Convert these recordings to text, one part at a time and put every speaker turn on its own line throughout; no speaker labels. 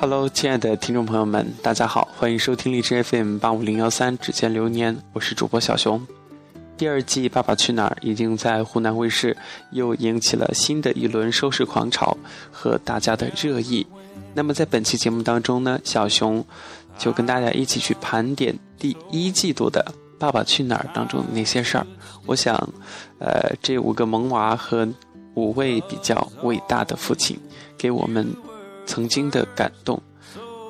Hello，亲爱的听众朋友们，大家好，欢迎收听荔枝 FM 八五零幺三《指尖流年》，我是主播小熊。第二季《爸爸去哪儿》已经在湖南卫视又引起了新的一轮收视狂潮和大家的热议。那么在本期节目当中呢，小熊就跟大家一起去盘点第一季度的《爸爸去哪儿》当中的那些事儿。我想，呃，这五个萌娃和五位比较伟大的父亲，给我们曾经的感动，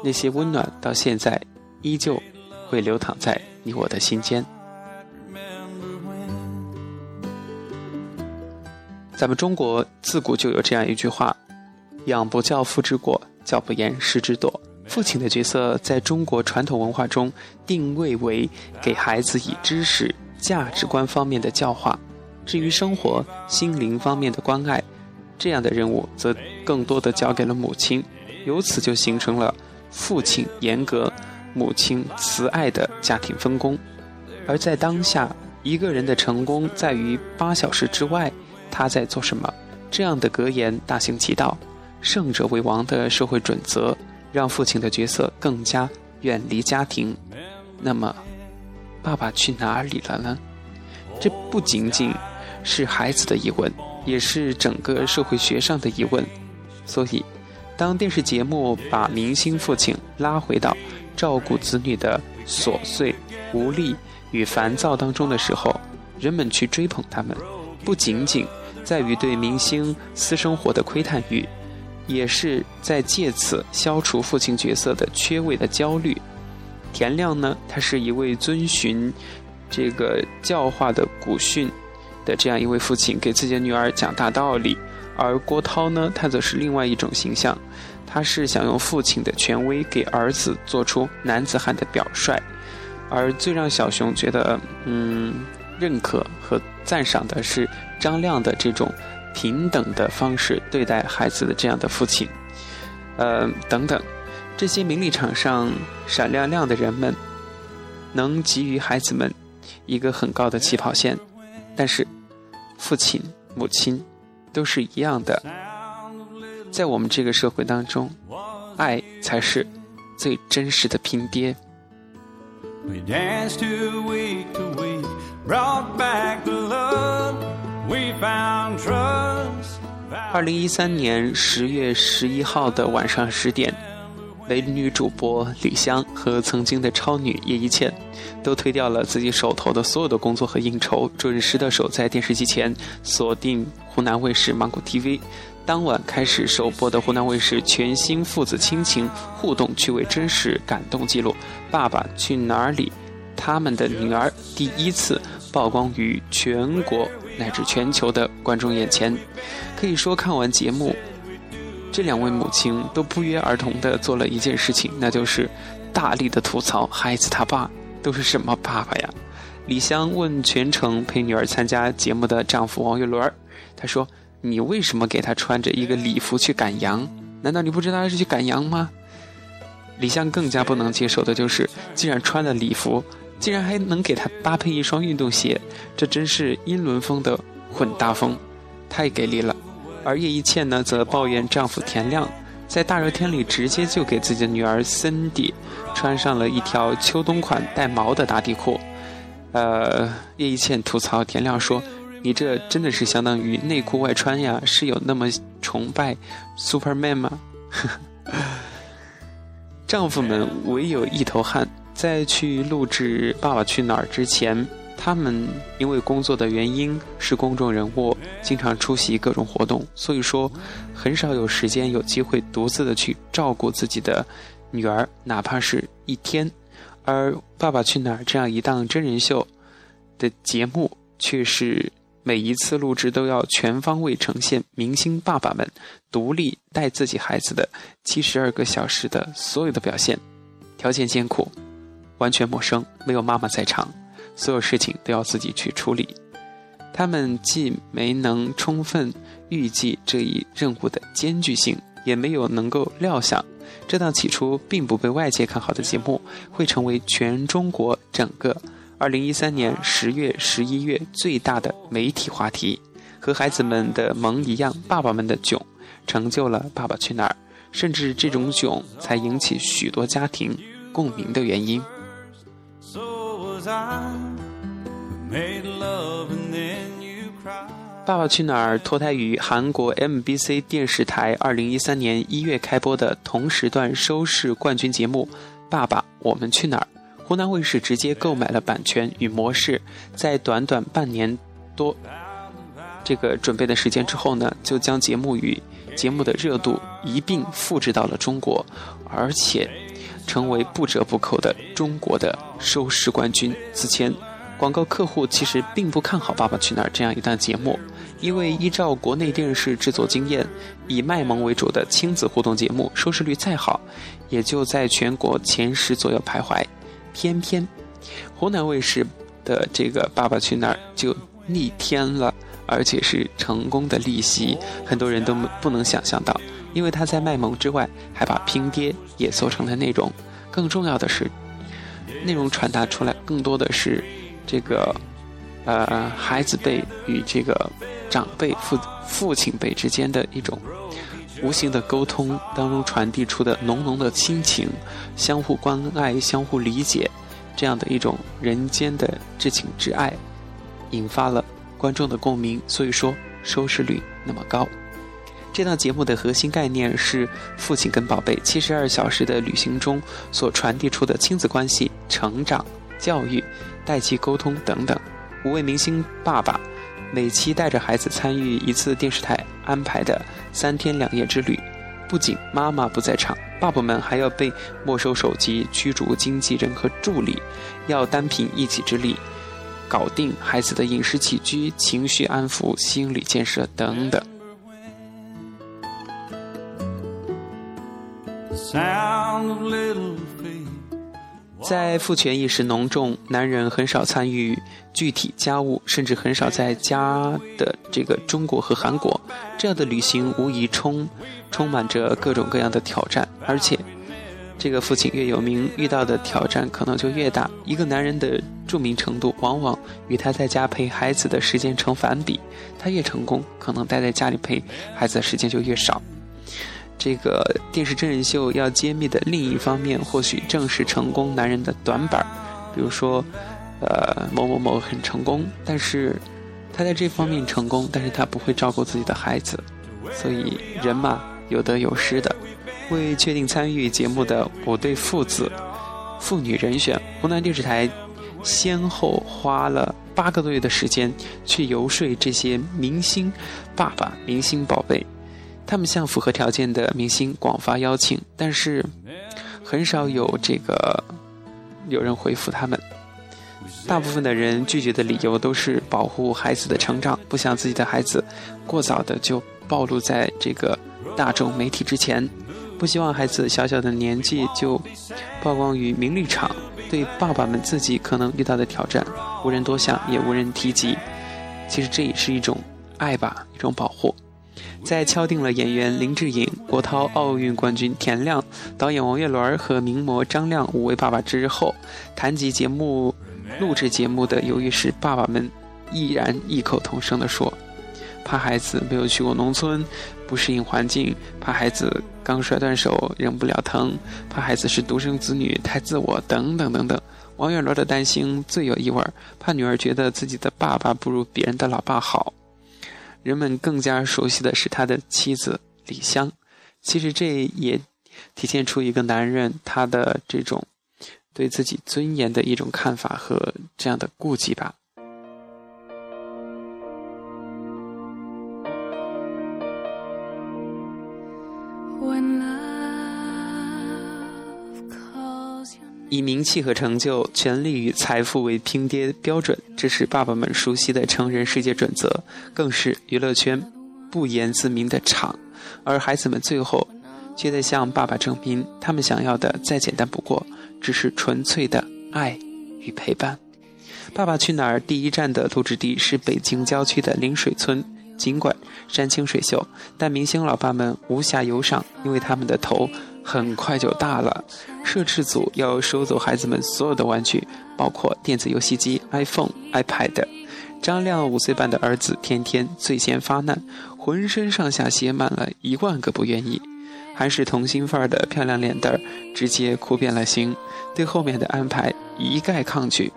那些温暖到现在依旧会流淌在你我的心间。咱们中国自古就有这样一句话：“养不教，父之过；教不严，师之惰。”父亲的角色在中国传统文化中定位为给孩子以知识、价值观方面的教化，至于生活、心灵方面的关爱，这样的任务则更多的交给了母亲。由此就形成了父亲严格、母亲慈爱的家庭分工。而在当下，一个人的成功在于八小时之外。他在做什么？这样的格言大行其道，胜者为王的社会准则，让父亲的角色更加远离家庭。那么，爸爸去哪里了呢？这不仅仅是孩子的疑问，也是整个社会学上的疑问。所以，当电视节目把明星父亲拉回到照顾子女的琐碎、无力与烦躁当中的时候，人们去追捧他们。不仅仅在于对明星私生活的窥探欲，也是在借此消除父亲角色的缺位的焦虑。田亮呢，他是一位遵循这个教化的古训的这样一位父亲，给自己的女儿讲大道理；而郭涛呢，他则是另外一种形象，他是想用父亲的权威给儿子做出男子汉的表率。而最让小熊觉得，嗯。认可和赞赏的是张亮的这种平等的方式对待孩子的这样的父亲，呃，等等，这些名利场上闪亮亮的人们，能给予孩子们一个很高的起跑线，但是父亲、母亲都是一样的，在我们这个社会当中，爱才是最真实的拼爹。二零一三年十月十一号的晚上十点，美女主播李湘和曾经的超女叶一茜，都推掉了自己手头的所有的工作和应酬，准时的守在电视机前，锁定湖南卫视芒果 TV。当晚开始首播的湖南卫视全新父子亲情互动趣味真实感动记录《爸爸去哪儿》里，他们的女儿第一次。曝光于全国乃至全球的观众眼前，可以说看完节目，这两位母亲都不约而同地做了一件事情，那就是大力的吐槽孩子他爸都是什么爸爸呀？李湘问全程陪女儿参加节目的丈夫王岳伦她说：“你为什么给他穿着一个礼服去赶羊？难道你不知道他是去赶羊吗？”李湘更加不能接受的就是，既然穿了礼服。竟然还能给他搭配一双运动鞋，这真是英伦风的混搭风，太给力了。而叶一茜呢，则抱怨丈夫田亮在大热天里直接就给自己的女儿森迪穿上了一条秋冬款带毛的打底裤。呃，叶一茜吐槽田亮说：“你这真的是相当于内裤外穿呀，是有那么崇拜 Superman 吗？” 丈夫们唯有一头汗。在去录制《爸爸去哪儿》之前，他们因为工作的原因是公众人物，经常出席各种活动，所以说很少有时间有机会独自的去照顾自己的女儿，哪怕是一天。而《爸爸去哪儿》这样一档真人秀的节目，却是每一次录制都要全方位呈现明星爸爸们独立带自己孩子的七十二个小时的所有的表现，条件艰苦。完全陌生，没有妈妈在场，所有事情都要自己去处理。他们既没能充分预计这一任务的艰巨性，也没有能够料想，这档起初并不被外界看好的节目，会成为全中国整个2013年十月、十一月最大的媒体话题。和孩子们的萌一样，爸爸们的囧，成就了《爸爸去哪儿》甚至这种囧才引起许多家庭共鸣的原因。《爸爸去哪儿》脱胎于韩国 MBC 电视台2013年1月开播的同时段收视冠军节目《爸爸，我们去哪儿》。湖南卫视直接购买了版权与模式，在短短半年多这个准备的时间之后呢，就将节目与节目的热度一并复制到了中国，而且成为不折不扣的中国的收视冠军。此前。广告客户其实并不看好《爸爸去哪儿》这样一档节目，因为依照国内电视制作经验，以卖萌为主的亲子互动节目收视率再好，也就在全国前十左右徘徊。偏偏湖南卫视的这个《爸爸去哪儿》就逆天了，而且是成功的逆袭，很多人都不能想象到，因为他在卖萌之外，还把拼爹也做成了内容。更重要的是，内容传达出来更多的是。这个，呃，孩子辈与这个长辈父父亲辈之间的一种无形的沟通当中传递出的浓浓的亲情、相互关爱、相互理解，这样的一种人间的至情至爱，引发了观众的共鸣，所以说收视率那么高。这档节目的核心概念是父亲跟宝贝七十二小时的旅行中所传递出的亲子关系、成长、教育。代际沟通等等，五位明星爸爸每期带着孩子参与一次电视台安排的三天两夜之旅。不仅妈妈不在场，爸爸们还要被没收手机、驱逐经纪人和助理，要单凭一己之力搞定孩子的饮食起居、情绪安抚、心理建设等等。在父权意识浓重，男人很少参与具体家务，甚至很少在家的这个中国和韩国，这样的旅行无疑充充满着各种各样的挑战。而且，这个父亲越有名，遇到的挑战可能就越大。一个男人的著名程度，往往与他在家陪孩子的时间成反比。他越成功，可能待在家里陪孩子的时间就越少。这个电视真人秀要揭秘的另一方面，或许正是成功男人的短板比如说，呃，某某某很成功，但是他在这方面成功，但是他不会照顾自己的孩子。所以人嘛，有得有失的。为确定参与节目的五对父子、父女人选，湖南电视台先后花了八个多月的时间去游说这些明星爸爸、明星宝贝。他们向符合条件的明星广发邀请，但是很少有这个有人回复他们。大部分的人拒绝的理由都是保护孩子的成长，不想自己的孩子过早的就暴露在这个大众媒体之前，不希望孩子小小的年纪就曝光于名利场。对爸爸们自己可能遇到的挑战，无人多想，也无人提及。其实这也是一种爱吧，一种保护。在敲定了演员林志颖、郭涛、奥运冠军田亮、导演王岳伦和名模张亮五位爸爸之后，谈及节目录制节目的由于是，爸爸们毅然异口同声地说：“怕孩子没有去过农村，不适应环境；怕孩子刚摔断手忍不了疼；怕孩子是独生子女太自我，等等等等。”王岳伦的担心最有意味，怕女儿觉得自己的爸爸不如别人的老爸好。人们更加熟悉的是他的妻子李湘，其实这也体现出一个男人他的这种对自己尊严的一种看法和这样的顾忌吧。以名气和成就、权力与财富为拼爹标准，这是爸爸们熟悉的成人世界准则，更是娱乐圈不言自明的场。而孩子们最后却在向爸爸证明，他们想要的再简单不过，只是纯粹的爱与陪伴。《爸爸去哪儿》第一站的录制地是北京郊区的临水村。尽管山清水秀，但明星老爸们无暇游赏，因为他们的头很快就大了。摄制组要收走孩子们所有的玩具，包括电子游戏机、iPhone、iPad。张亮五岁半的儿子天天最先发难，浑身上下写满了一万个不愿意。还是童心范儿的漂亮脸蛋儿直接哭变了形，对后面的安排一概抗拒。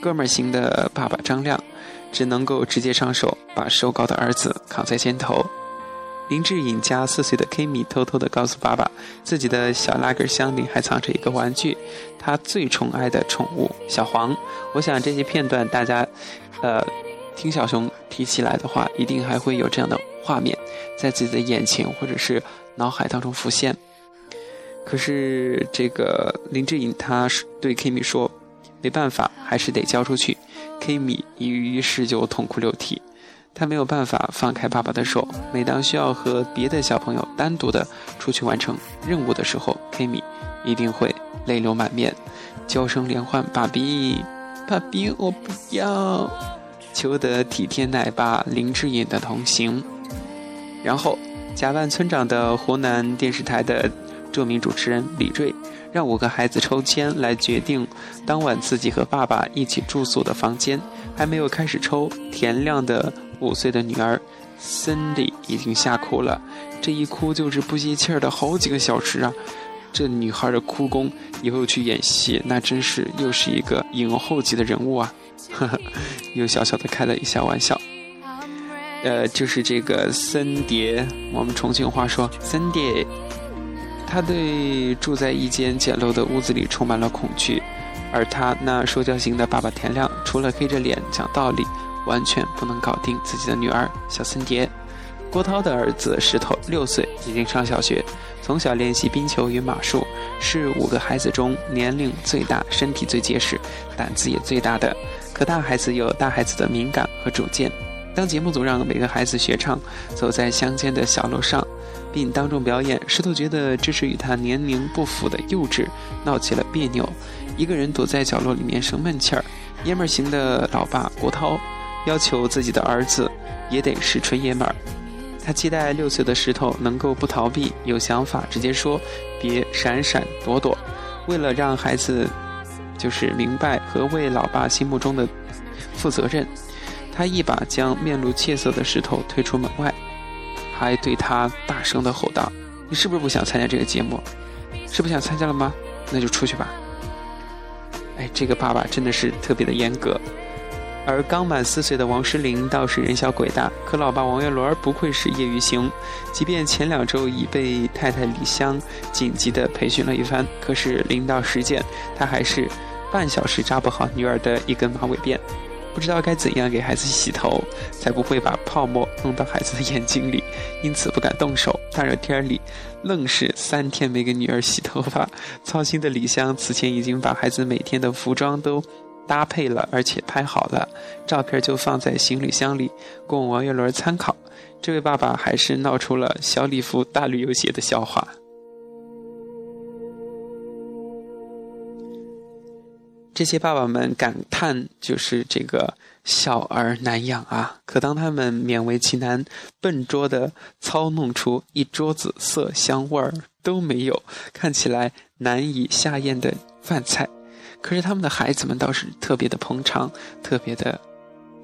哥们儿型的爸爸张亮，只能够直接上手，把瘦高的儿子扛在肩头。林志颖家四岁的 Kimi 偷偷地告诉爸爸，自己的小拉杆箱里还藏着一个玩具，他最宠爱的宠物小黄。我想这些片段，大家，呃，听小熊提起来的话，一定还会有这样的画面，在自己的眼前或者是脑海当中浮现。可是这个林志颖他对 Kimi 说，没办法，还是得交出去。Kimi 于是就痛哭流涕。他没有办法放开爸爸的手。每当需要和别的小朋友单独的出去完成任务的时候，Kimi 一定会泪流满面，娇声连唤：“爸比，爸比，我不要！”求得体贴奶爸林志颖的同行。然后，假扮村长的湖南电视台的著名主持人李锐，让五个孩子抽签来决定当晚自己和爸爸一起住宿的房间。还没有开始抽，田亮的。五岁的女儿森迪已经吓哭了，这一哭就是不吸气儿的好几个小时啊！这女孩的哭功，以后去演戏那真是又是一个影后级的人物啊！呵呵，又小小的开了一下玩笑。呃，就是这个森蝶，我们重庆话说森蝶，他对住在一间简陋的屋子里充满了恐惧，而他那说教型的爸爸田亮，除了黑着脸讲道理。完全不能搞定自己的女儿小森蝶。郭涛的儿子石头六岁，已经上小学，从小练习冰球与马术，是五个孩子中年龄最大、身体最结实、胆子也最大的。可大孩子有大孩子的敏感和主见。当节目组让每个孩子学唱《走在乡间的小路上》，并当众表演，石头觉得这是与他年龄不符的幼稚，闹起了别扭，一个人躲在角落里面生闷气儿。爷们儿型的老爸郭涛。要求自己的儿子也得是纯爷们儿，他期待六岁的石头能够不逃避，有想法直接说，别闪闪躲躲。为了让孩子就是明白和为老爸心目中的负责任，他一把将面露怯色的石头推出门外，还对他大声的吼道：“你是不是不想参加这个节目？是不想参加了吗？那就出去吧。”哎，这个爸爸真的是特别的严格。而刚满四岁的王诗龄倒是人小鬼大，可老爸王岳伦不愧是业余型，即便前两周已被太太李湘紧急的培训了一番，可是临到实践，他还是半小时扎不好女儿的一根马尾辫，不知道该怎样给孩子洗头，才不会把泡沫弄到孩子的眼睛里，因此不敢动手。大热天里，愣是三天没给女儿洗头发，操心的李湘此前已经把孩子每天的服装都。搭配了，而且拍好了，照片就放在行李箱里，供王岳伦参考。这位爸爸还是闹出了小礼服大旅游鞋的笑话。这些爸爸们感叹，就是这个小儿难养啊！可当他们勉为其难、笨拙的操弄出一桌子色香味儿都没有、看起来难以下咽的饭菜。可是他们的孩子们倒是特别的捧场，特别的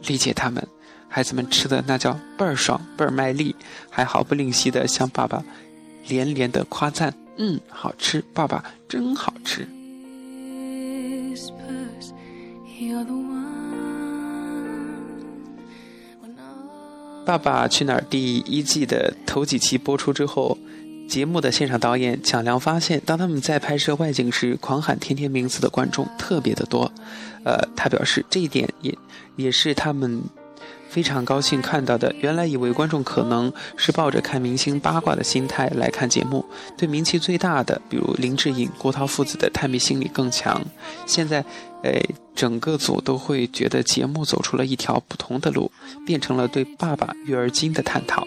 理解他们。孩子们吃的那叫倍儿爽，倍儿卖力，还毫不吝惜的向爸爸连连的夸赞：“嗯，好吃，爸爸真好吃。”《爸爸去哪儿》第一季的头几期播出之后。节目的现场导演蒋良发现，当他们在拍摄外景时，狂喊“天天名字”的观众特别的多。呃，他表示这一点也也是他们非常高兴看到的。原来以为观众可能是抱着看明星八卦的心态来看节目，对名气最大的，比如林志颖、郭涛父子的探秘心理更强。现在，呃，整个组都会觉得节目走出了一条不同的路，变成了对爸爸育儿经的探讨。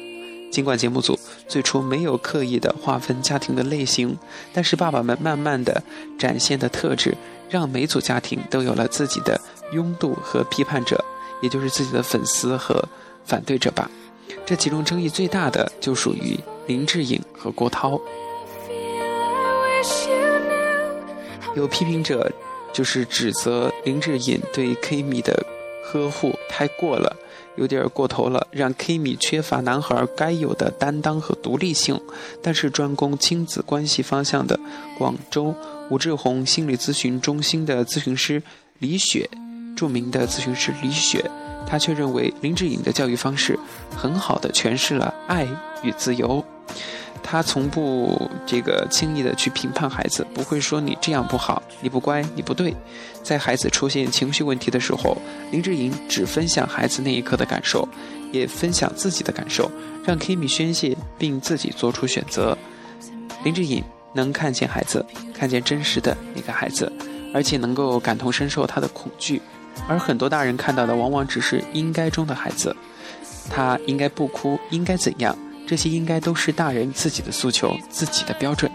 尽管节目组最初没有刻意的划分家庭的类型，但是爸爸们慢慢的展现的特质，让每组家庭都有了自己的拥堵和批判者，也就是自己的粉丝和反对者吧。这其中争议最大的就属于林志颖和郭涛。有批评者就是指责林志颖对 K 米的呵护太过了。有点过头了，让 Kimi 缺乏男孩该有的担当和独立性。但是专攻亲子关系方向的广州吴志宏心理咨询中心的咨询师李雪，著名的咨询师李雪，她却认为林志颖的教育方式很好的诠释了爱与自由。他从不这个轻易的去评判孩子，不会说你这样不好，你不乖，你不对。在孩子出现情绪问题的时候，林志颖只分享孩子那一刻的感受，也分享自己的感受，让 Kimi 宣泄并自己做出选择。林志颖能看见孩子，看见真实的那个孩子，而且能够感同身受他的恐惧，而很多大人看到的往往只是应该中的孩子，他应该不哭，应该怎样？这些应该都是大人自己的诉求、自己的标准。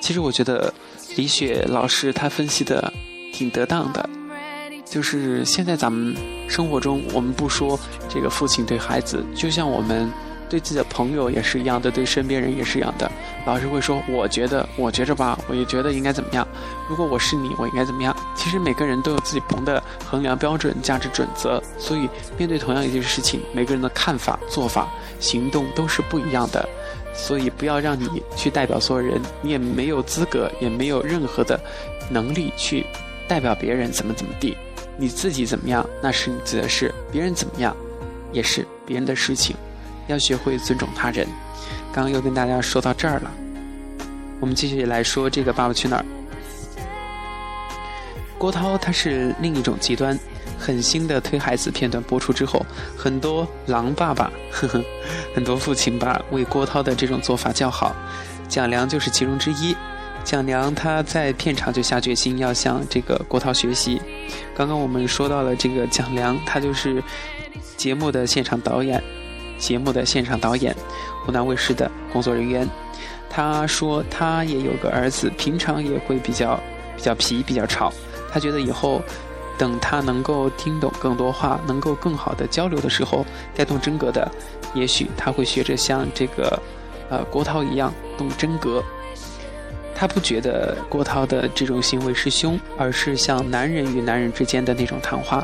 其实我觉得李雪老师他分析的挺得当的，就是现在咱们生活中，我们不说这个父亲对孩子，就像我们。对自己的朋友也是一样的，对身边人也是一样的。老师会说：“我觉得，我觉着吧，我也觉得应该怎么样。如果我是你，我应该怎么样？”其实每个人都有自己不同的衡量标准、价值准则，所以面对同样一件事情，每个人的看法、做法、行动都是不一样的。所以不要让你去代表所有人，你也没有资格，也没有任何的能力去代表别人怎么怎么地。你自己怎么样，那是你自己的事；别人怎么样，也是别人的事情。要学会尊重他人。刚刚又跟大家说到这儿了，我们继续来说这个《爸爸去哪儿》。郭涛他是另一种极端，狠心的推孩子片段播出之后，很多狼爸爸，呵呵，很多父亲吧为郭涛的这种做法叫好。蒋良就是其中之一。蒋良他在片场就下决心要向这个郭涛学习。刚刚我们说到了这个蒋良，他就是节目的现场导演。节目的现场导演，湖南卫视的工作人员，他说他也有个儿子，平常也会比较比较皮，比较吵。他觉得以后等他能够听懂更多话，能够更好的交流的时候，带动真格的，也许他会学着像这个呃郭涛一样动真格。他不觉得郭涛的这种行为是凶，而是像男人与男人之间的那种谈话。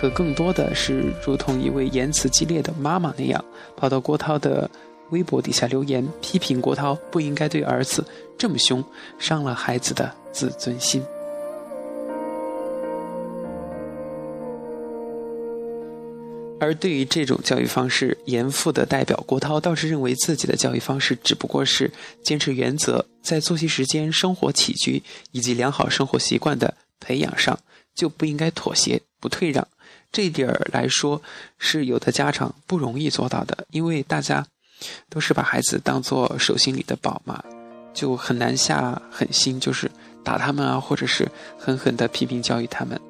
可更多的是如同一位言辞激烈的妈妈那样，跑到郭涛的微博底下留言，批评郭涛不应该对儿子这么凶，伤了孩子的自尊心。而对于这种教育方式，严父的代表郭涛倒是认为自己的教育方式只不过是坚持原则，在作息时间、生活起居以及良好生活习惯的培养上，就不应该妥协不退让。这一点儿来说，是有的家长不容易做到的，因为大家都是把孩子当做手心里的宝嘛，就很难下狠心，就是打他们啊，或者是狠狠的批评教育他们，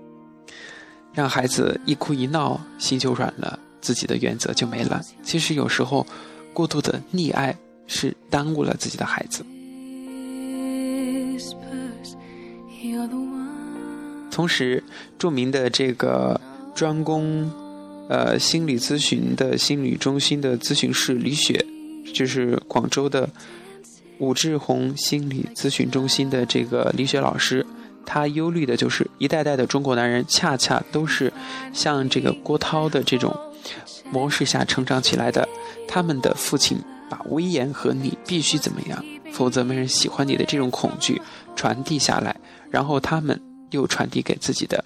让孩子一哭一闹，心就软了，自己的原则就没了。其实有时候，过度的溺爱是耽误了自己的孩子。同时，著名的这个。专攻，呃，心理咨询的心理中心的咨询师李雪，就是广州的武志红心理咨询中心的这个李雪老师，他忧虑的就是一代代的中国男人恰恰都是像这个郭涛的这种模式下成长起来的，他们的父亲把威严和你必须怎么样，否则没人喜欢你的这种恐惧传递下来，然后他们又传递给自己的。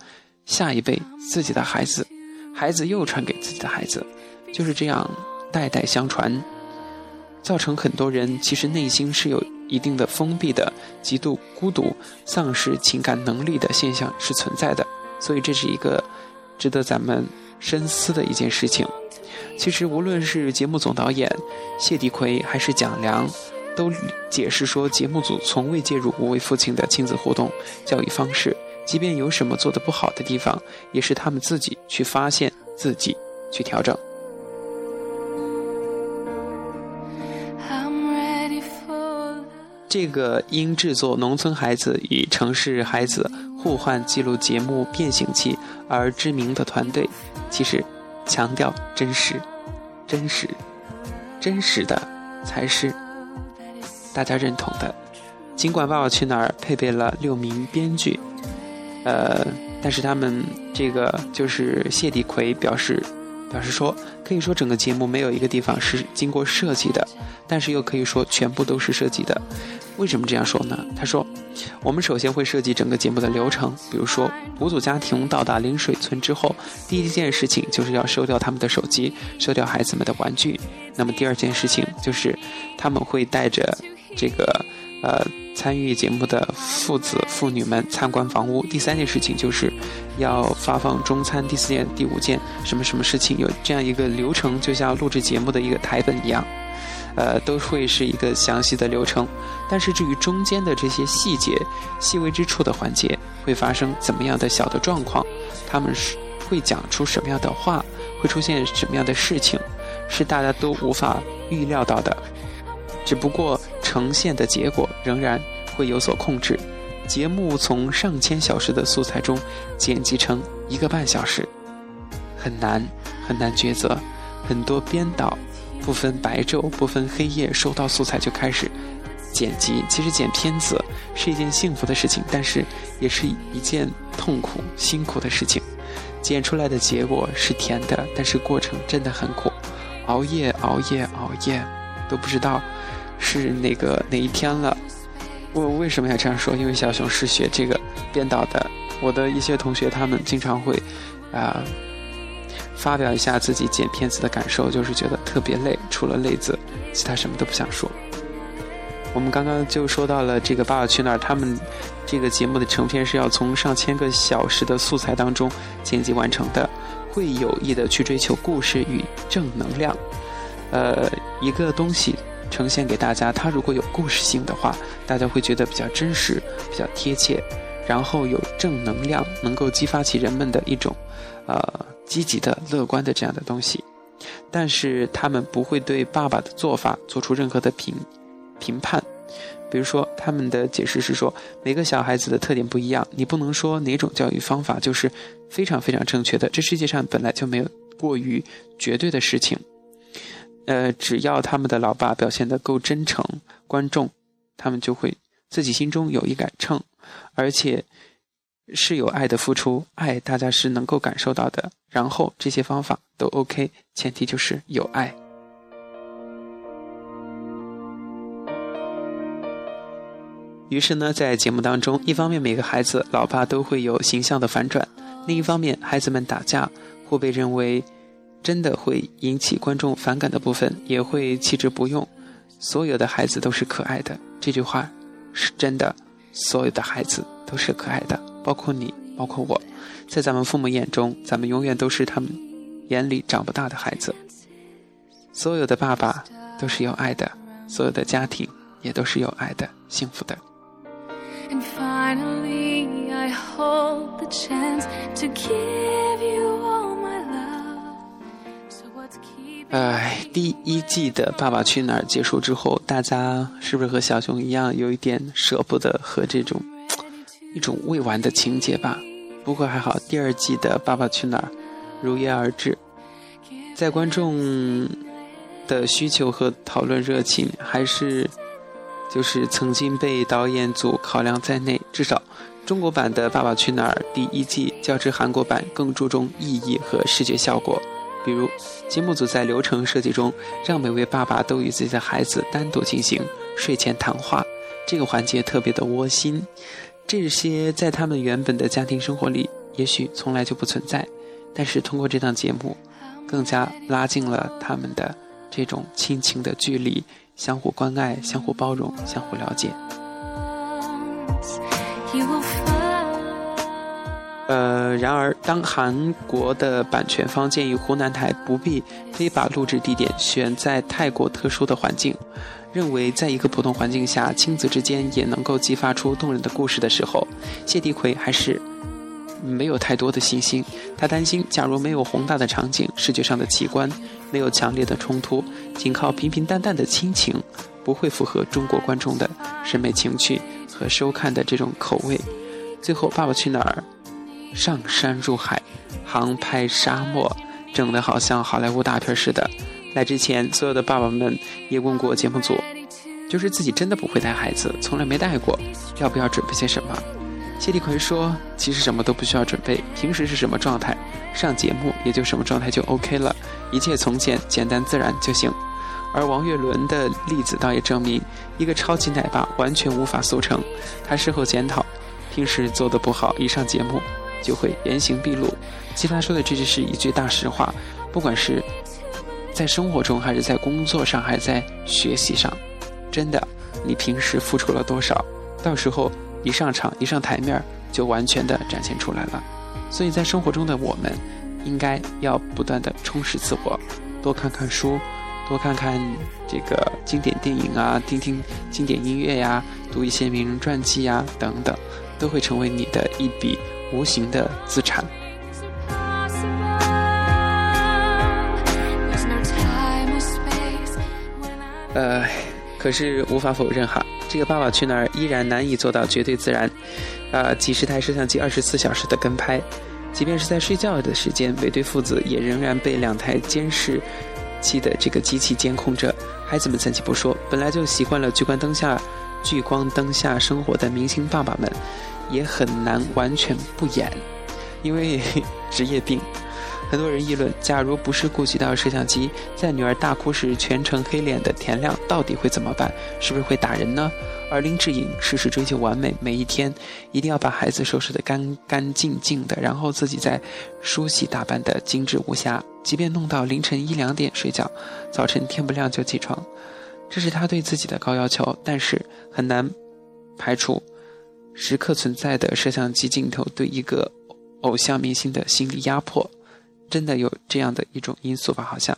下一辈自己的孩子，孩子又传给自己的孩子，就是这样代代相传，造成很多人其实内心是有一定的封闭的、极度孤独、丧失情感能力的现象是存在的。所以这是一个值得咱们深思的一件事情。其实无论是节目总导演谢迪奎还是蒋良，都解释说节目组从未介入五位父亲的亲子互动教育方式。即便有什么做的不好的地方，也是他们自己去发现，自己去调整。这个因制作农村孩子与城市孩子互换记录节目《变形记》而知名的团队，其实强调真实，真实，真实的才是大家认同的。尽管《爸爸去哪儿》配备了六名编剧。呃，但是他们这个就是谢迪奎表示，表示说，可以说整个节目没有一个地方是经过设计的，但是又可以说全部都是设计的。为什么这样说呢？他说，我们首先会设计整个节目的流程，比如说五组家庭到达临水村之后，第一件事情就是要收掉他们的手机，收掉孩子们的玩具。那么第二件事情就是他们会带着这个呃。参与节目的父子父女们参观房屋。第三件事情就是要发放中餐。第四件、第五件什么什么事情有这样一个流程，就像录制节目的一个台本一样，呃，都会是一个详细的流程。但是至于中间的这些细节、细微之处的环节，会发生怎么样的小的状况，他们是会讲出什么样的话，会出现什么样的事情，是大家都无法预料到的。只不过呈现的结果仍然会有所控制。节目从上千小时的素材中剪辑成一个半小时，很难很难抉择。很多编导不分白昼不分黑夜，收到素材就开始剪辑。其实剪片子是一件幸福的事情，但是也是一件痛苦辛苦的事情。剪出来的结果是甜的，但是过程真的很苦，熬夜熬夜熬夜都不知道。是哪个哪一天了？我为什么要这样说？因为小熊是学这个编导的。我的一些同学他们经常会啊发表一下自己剪片子的感受，就是觉得特别累，除了累字，其他什么都不想说。我们刚刚就说到了这个《爸爸去哪儿》，他们这个节目的成片是要从上千个小时的素材当中剪辑完成的，会有意的去追求故事与正能量。呃，一个东西。呈现给大家，它如果有故事性的话，大家会觉得比较真实、比较贴切，然后有正能量，能够激发起人们的一种，呃，积极的、乐观的这样的东西。但是他们不会对爸爸的做法做出任何的评评判。比如说，他们的解释是说，每个小孩子的特点不一样，你不能说哪种教育方法就是非常非常正确的。这世界上本来就没有过于绝对的事情。呃，只要他们的老爸表现得够真诚、观众，他们就会自己心中有一杆秤，而且是有爱的付出，爱大家是能够感受到的。然后这些方法都 OK，前提就是有爱。于是呢，在节目当中，一方面每个孩子老爸都会有形象的反转，另一方面孩子们打架或被认为。真的会引起观众反感的部分，也会弃之不用。所有的孩子都是可爱的，这句话是真的。所有的孩子都是可爱的，包括你，包括我。在咱们父母眼中，咱们永远都是他们眼里长不大的孩子。所有的爸爸都是有爱的，所有的家庭也都是有爱的，幸福的。Finally, I hold the chance to give you 哎，第一季的《爸爸去哪儿》结束之后，大家是不是和小熊一样有一点舍不得和这种一种未完的情节吧？不过还好，第二季的《爸爸去哪儿》如约而至，在观众的需求和讨论热情，还是就是曾经被导演组考量在内。至少中国版的《爸爸去哪儿》第一季较之韩国版更注重意义和视觉效果。比如，节目组在流程设计中，让每位爸爸都与自己的孩子单独进行睡前谈话，这个环节特别的窝心。这些在他们原本的家庭生活里，也许从来就不存在，但是通过这档节目，更加拉近了他们的这种亲情的距离，相互关爱、相互包容、相互了解。呃，然而，当韩国的版权方建议湖南台不必非把录制地点选在泰国特殊的环境，认为在一个普通环境下，亲子之间也能够激发出动人的故事的时候，谢帝奎还是没有太多的信心。他担心，假如没有宏大的场景、视觉上的奇观，没有强烈的冲突，仅靠平平淡淡的亲情，不会符合中国观众的审美情趣和收看的这种口味。最后，《爸爸去哪儿》。上山入海，航拍沙漠，整得好像好莱坞大片似的。来之前，所有的爸爸们也问过节目组，就是自己真的不会带孩子，从来没带过，要不要准备些什么？谢立奎说：“其实什么都不需要准备，平时是什么状态，上节目也就什么状态就 OK 了，一切从简、简单、自然就行。”而王岳伦的例子倒也证明，一个超级奶爸完全无法速成。他事后检讨，平时做的不好，一上节目就会原形毕露。其实他说的这就是一句大实话，不管是在生活中，还是在工作上，还是在学习上，真的，你平时付出了多少，到时候一上场、一上台面，就完全的展现出来了。所以在生活中的我们，应该要不断的充实自我，多看看书。多看看这个经典电影啊，听听经典音乐呀，读一些名人传记呀，等等，都会成为你的一笔无形的资产。呃，可是无法否认哈，这个《爸爸去哪儿》依然难以做到绝对自然。啊，几十台摄像机二十四小时的跟拍，即便是在睡觉的时间，每对父子也仍然被两台监视。器的这个机器监控着孩子们，暂且不说，本来就习惯了聚光灯下、聚光灯下生活的明星爸爸们，也很难完全不演，因为 职业病。很多人议论，假如不是顾及到摄像机，在女儿大哭时全程黑脸的田亮到底会怎么办？是不是会打人呢？而林志颖事事追求完美，每一天一定要把孩子收拾得干干净净的，然后自己再梳洗打扮得精致无瑕，即便弄到凌晨一两点睡觉，早晨天不亮就起床，这是他对自己的高要求。但是很难排除时刻存在的摄像机镜头对一个偶像明星的心理压迫。真的有这样的一种因素吧？好像，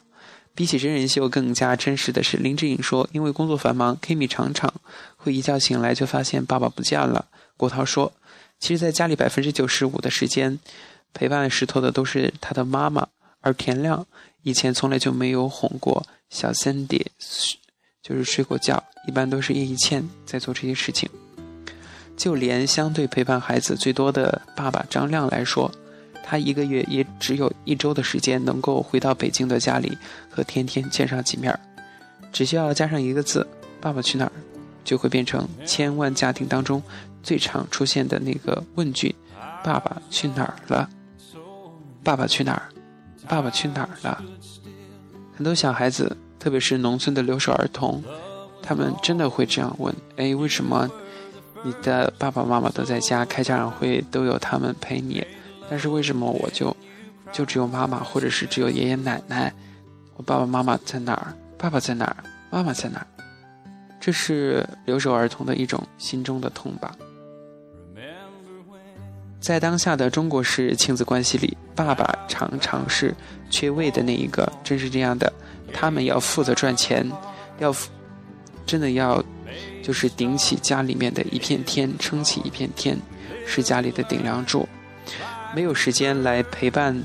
比起真人秀更加真实的是，林志颖说，因为工作繁忙，Kimi 常常会一觉醒来就发现爸爸不见了。郭涛说，其实在家里百分之九十五的时间，陪伴石头的都是他的妈妈，而田亮以前从来就没有哄过小森迪，就是睡过觉，一般都是叶一茜在做这些事情。就连相对陪伴孩子最多的爸爸张亮来说。他一个月也只有一周的时间能够回到北京的家里和天天见上几面只需要加上一个字“爸爸去哪儿”，就会变成千万家庭当中最常出现的那个问句：“爸爸去哪儿了？爸爸去哪儿？爸爸去哪儿了？”很多小孩子，特别是农村的留守儿童，他们真的会这样问：“哎，为什么你的爸爸妈妈都在家开家长会，都有他们陪你？”但是为什么我就就只有妈妈，或者是只有爷爷奶奶？我爸爸妈妈在哪儿？爸爸在哪儿？妈妈在哪儿？这是留守儿童的一种心中的痛吧。在当下的中国式亲子关系里，爸爸常常是缺位的那一个。正是这样的，他们要负责赚钱，要真的要就是顶起家里面的一片天，撑起一片天，是家里的顶梁柱。没有时间来陪伴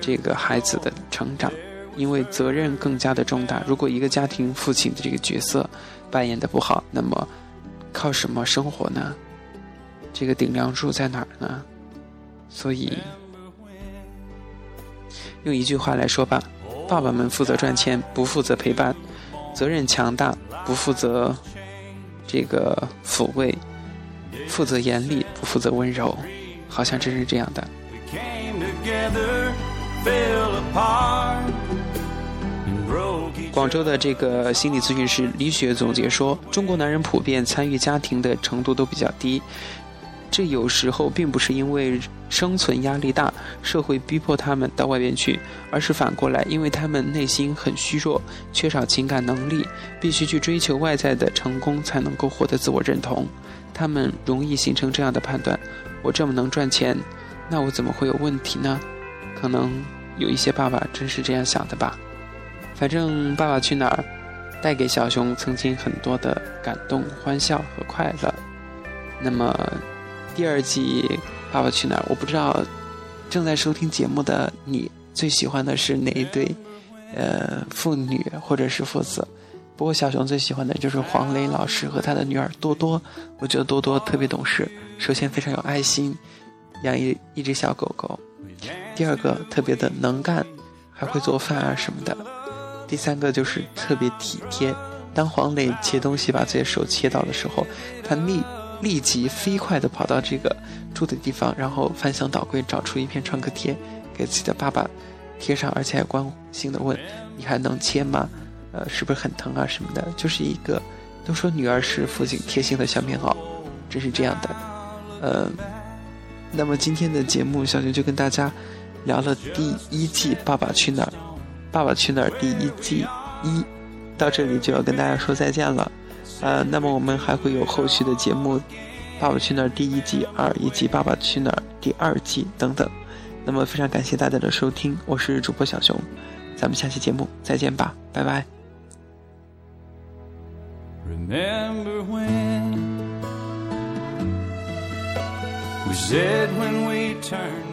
这个孩子的成长，因为责任更加的重大。如果一个家庭父亲的这个角色扮演的不好，那么靠什么生活呢？这个顶梁柱在哪儿呢？所以用一句话来说吧：爸爸们负责赚钱，不负责陪伴；责任强大，不负责这个抚慰；负责严厉，不负责温柔。好像真是这样的。广州的这个心理咨询师李雪总结说，中国男人普遍参与家庭的程度都比较低，这有时候并不是因为生存压力大，社会逼迫他们到外边去，而是反过来，因为他们内心很虚弱，缺少情感能力，必须去追求外在的成功才能够获得自我认同，他们容易形成这样的判断：我这么能赚钱。那我怎么会有问题呢？可能有一些爸爸真是这样想的吧。反正《爸爸去哪儿》带给小熊曾经很多的感动、欢笑和快乐。那么第二季《爸爸去哪儿》，我不知道正在收听节目的你最喜欢的是哪一对呃父女或者是父子。不过小熊最喜欢的就是黄磊老师和他的女儿多多。我觉得多多特别懂事，首先非常有爱心。养一一只小狗狗，第二个特别的能干，还会做饭啊什么的。第三个就是特别体贴。当黄磊切东西把自己的手切到的时候，他立立即飞快地跑到这个住的地方，然后翻箱倒柜找出一片创可贴，给自己的爸爸贴上，而且还关心地问：“你还能切吗？呃，是不是很疼啊什么的？”就是一个都说女儿是父亲贴心的小棉袄，真是这样的。呃，那么今天的节目，小熊就跟大家聊了第一季《爸爸去哪儿》，《爸爸去哪儿》第一季一。到这里就要跟大家说再见了，呃，那么我们还会有后续的节目，《爸爸去哪儿》第一季、二以及《爸爸去哪儿》第二季等等。那么非常感谢大家的收听，我是主播小熊，咱们下期节目再见吧，拜拜。Remember when we said when we turned